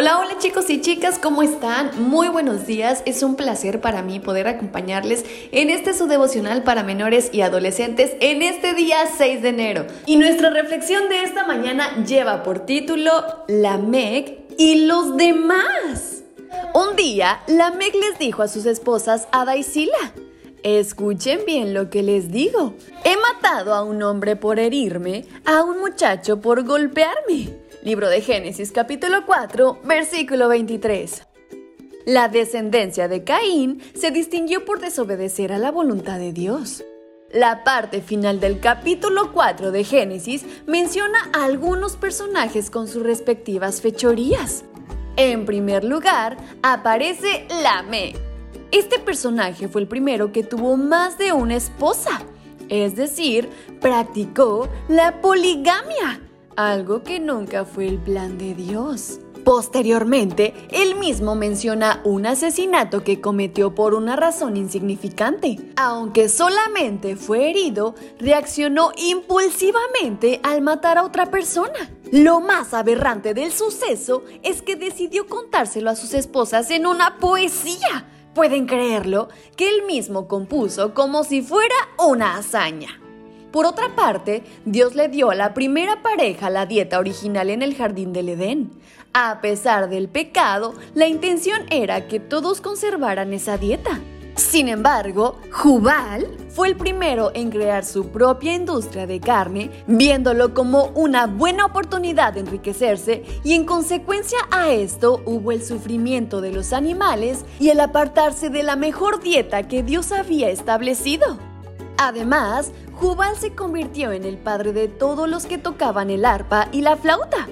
Hola, hola chicos y chicas, ¿cómo están? Muy buenos días, es un placer para mí poder acompañarles en este su devocional para menores y adolescentes en este día 6 de enero. Y nuestra reflexión de esta mañana lleva por título La Meg y los demás. Un día, la Meg les dijo a sus esposas Ada y Escuchen bien lo que les digo. He matado a un hombre por herirme, a un muchacho por golpearme. Libro de Génesis capítulo 4, versículo 23. La descendencia de Caín se distinguió por desobedecer a la voluntad de Dios. La parte final del capítulo 4 de Génesis menciona a algunos personajes con sus respectivas fechorías. En primer lugar, aparece Lame. Este personaje fue el primero que tuvo más de una esposa, es decir, practicó la poligamia algo que nunca fue el plan de Dios. Posteriormente, él mismo menciona un asesinato que cometió por una razón insignificante. Aunque solamente fue herido, reaccionó impulsivamente al matar a otra persona. Lo más aberrante del suceso es que decidió contárselo a sus esposas en una poesía. Pueden creerlo, que él mismo compuso como si fuera una hazaña. Por otra parte, Dios le dio a la primera pareja la dieta original en el jardín del Edén. A pesar del pecado, la intención era que todos conservaran esa dieta. Sin embargo, Jubal fue el primero en crear su propia industria de carne, viéndolo como una buena oportunidad de enriquecerse y en consecuencia a esto hubo el sufrimiento de los animales y el apartarse de la mejor dieta que Dios había establecido. Además, Jubal se convirtió en el padre de todos los que tocaban el arpa y la flauta.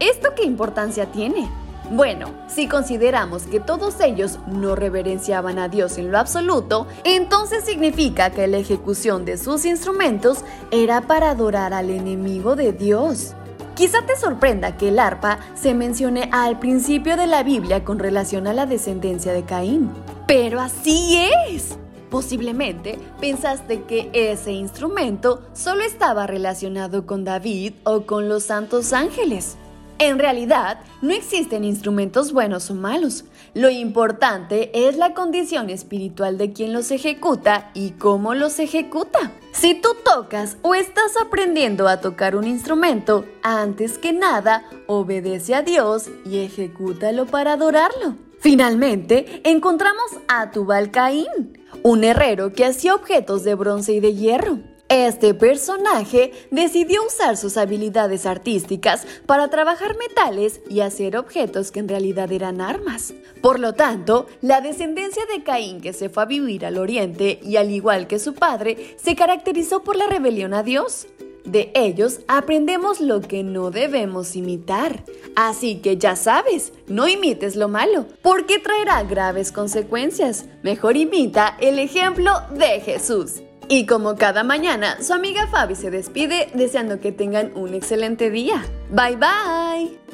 ¿Esto qué importancia tiene? Bueno, si consideramos que todos ellos no reverenciaban a Dios en lo absoluto, entonces significa que la ejecución de sus instrumentos era para adorar al enemigo de Dios. Quizá te sorprenda que el arpa se mencione al principio de la Biblia con relación a la descendencia de Caín. Pero así es. Posiblemente pensaste que ese instrumento solo estaba relacionado con David o con los santos ángeles. En realidad, no existen instrumentos buenos o malos. Lo importante es la condición espiritual de quien los ejecuta y cómo los ejecuta. Si tú tocas o estás aprendiendo a tocar un instrumento, antes que nada, obedece a Dios y ejecútalo para adorarlo. Finalmente, encontramos a Tubal Caín, un herrero que hacía objetos de bronce y de hierro. Este personaje decidió usar sus habilidades artísticas para trabajar metales y hacer objetos que en realidad eran armas. Por lo tanto, la descendencia de Caín que se fue a vivir al oriente y al igual que su padre, se caracterizó por la rebelión a Dios. De ellos aprendemos lo que no debemos imitar. Así que ya sabes, no imites lo malo, porque traerá graves consecuencias. Mejor imita el ejemplo de Jesús. Y como cada mañana, su amiga Fabi se despide deseando que tengan un excelente día. Bye bye.